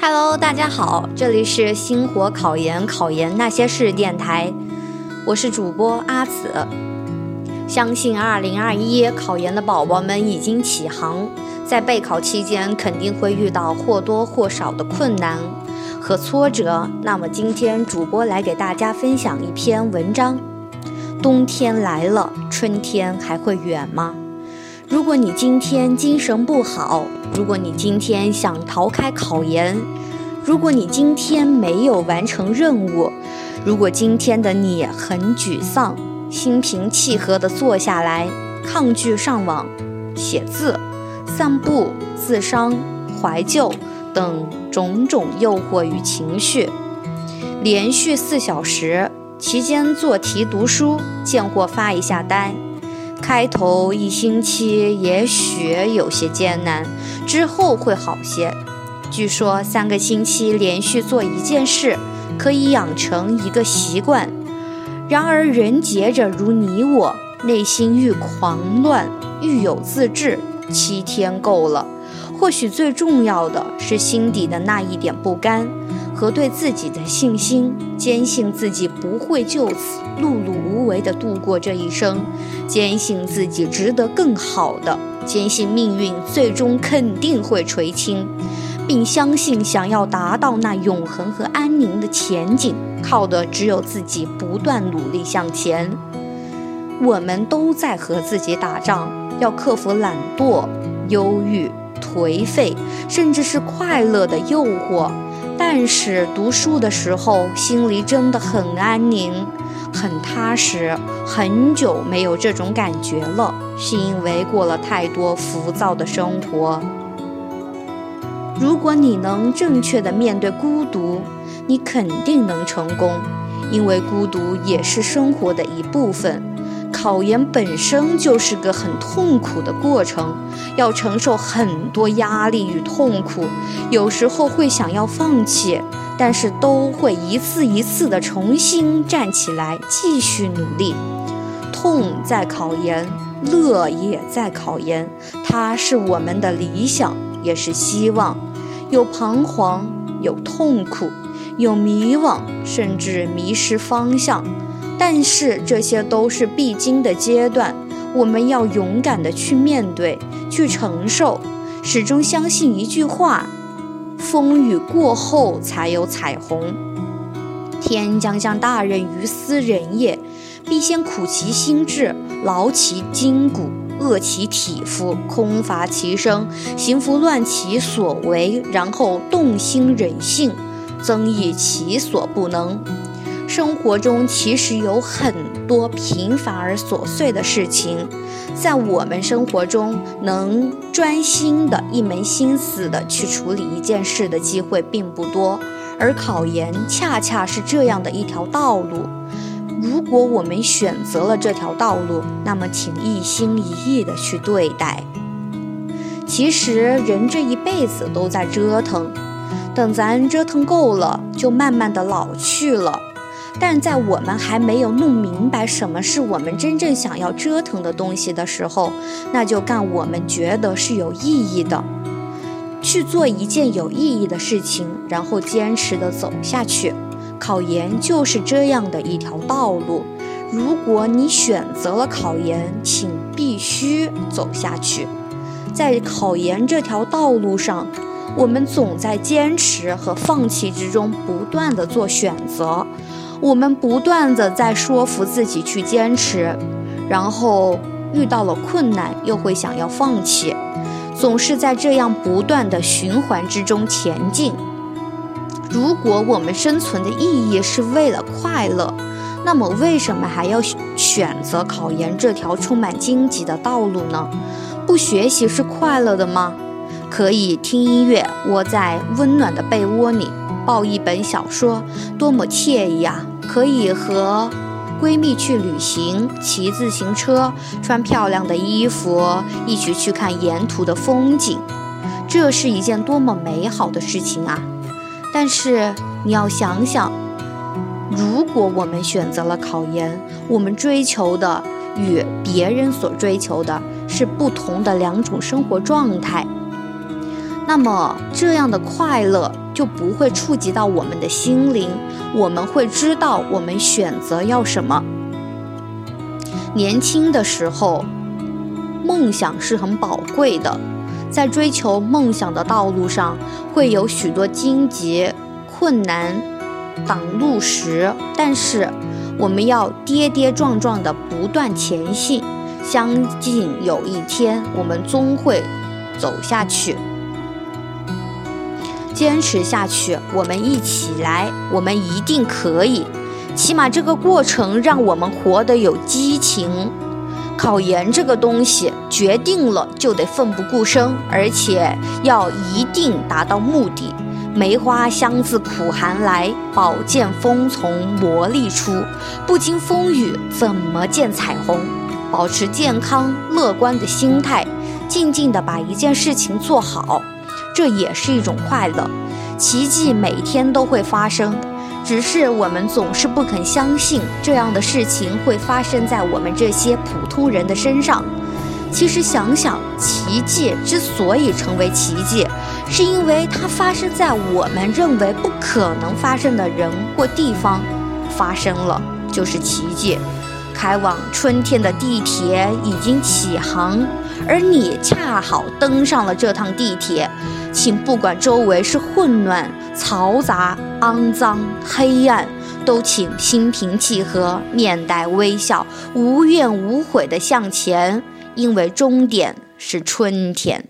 Hello，大家好，这里是星火考研考研那些事电台，我是主播阿紫。相信2021考研的宝宝们已经起航，在备考期间肯定会遇到或多或少的困难和挫折。那么今天主播来给大家分享一篇文章：冬天来了，春天还会远吗？如果你今天精神不好，如果你今天想逃开考研，如果你今天没有完成任务，如果今天的你很沮丧，心平气和地坐下来，抗拒上网、写字、散步、自伤、怀旧等种种诱惑与情绪，连续四小时期间做题读书，见货发一下呆。开头一星期也许有些艰难，之后会好些。据说三个星期连续做一件事，可以养成一个习惯。然而人杰者如你我，内心愈狂乱愈有自制，七天够了。或许最重要的是心底的那一点不甘。和对自己的信心，坚信自己不会就此碌碌无为地度过这一生，坚信自己值得更好的，坚信命运最终肯定会垂青，并相信想要达到那永恒和安宁的前景，靠的只有自己不断努力向前。我们都在和自己打仗，要克服懒惰、忧郁、颓废，甚至是快乐的诱惑。但是读书的时候，心里真的很安宁，很踏实。很久没有这种感觉了，是因为过了太多浮躁的生活。如果你能正确的面对孤独，你肯定能成功，因为孤独也是生活的一部分。考研本身就是个很痛苦的过程，要承受很多压力与痛苦，有时候会想要放弃，但是都会一次一次的重新站起来，继续努力。痛在考研，乐也在考研，它是我们的理想，也是希望。有彷徨，有痛苦，有迷惘，甚至迷失方向。但是这些都是必经的阶段，我们要勇敢的去面对，去承受。始终相信一句话：风雨过后才有彩虹。天将降大任于斯人也，必先苦其心志，劳其筋骨，饿其体肤，空乏其身，行拂乱其所为，然后动心忍性，增益其所不能。生活中其实有很多平凡而琐碎的事情，在我们生活中能专心的一门心思的去处理一件事的机会并不多，而考研恰恰是这样的一条道路。如果我们选择了这条道路，那么请一心一意的去对待。其实人这一辈子都在折腾，等咱折腾够了，就慢慢的老去了。但在我们还没有弄明白什么是我们真正想要折腾的东西的时候，那就干我们觉得是有意义的，去做一件有意义的事情，然后坚持的走下去。考研就是这样的一条道路。如果你选择了考研，请必须走下去。在考研这条道路上，我们总在坚持和放弃之中不断的做选择。我们不断的在说服自己去坚持，然后遇到了困难又会想要放弃，总是在这样不断的循环之中前进。如果我们生存的意义是为了快乐，那么为什么还要选择考研这条充满荆棘的道路呢？不学习是快乐的吗？可以听音乐，窝在温暖的被窝里。抱一本小说，多么惬意啊！可以和闺蜜去旅行，骑自行车，穿漂亮的衣服，一起去看沿途的风景，这是一件多么美好的事情啊！但是你要想想，如果我们选择了考研，我们追求的与别人所追求的是不同的两种生活状态。那么这样的快乐就不会触及到我们的心灵，我们会知道我们选择要什么。年轻的时候，梦想是很宝贵的，在追求梦想的道路上，会有许多荆棘、困难挡路石，但是我们要跌跌撞撞的不断前行，相信有一天我们终会走下去。坚持下去，我们一起来，我们一定可以。起码这个过程让我们活得有激情。考研这个东西决定了就得奋不顾身，而且要一定达到目的。梅花香自苦寒来，宝剑锋从磨砺出。不经风雨怎么见彩虹？保持健康乐观的心态，静静地把一件事情做好。这也是一种快乐，奇迹每天都会发生，只是我们总是不肯相信这样的事情会发生在我们这些普通人的身上。其实想想，奇迹之所以成为奇迹，是因为它发生在我们认为不可能发生的人或地方，发生了就是奇迹。开往春天的地铁已经起航，而你恰好登上了这趟地铁。请不管周围是混乱、嘈杂、肮脏、黑暗，都请心平气和、面带微笑、无怨无悔地向前，因为终点是春天。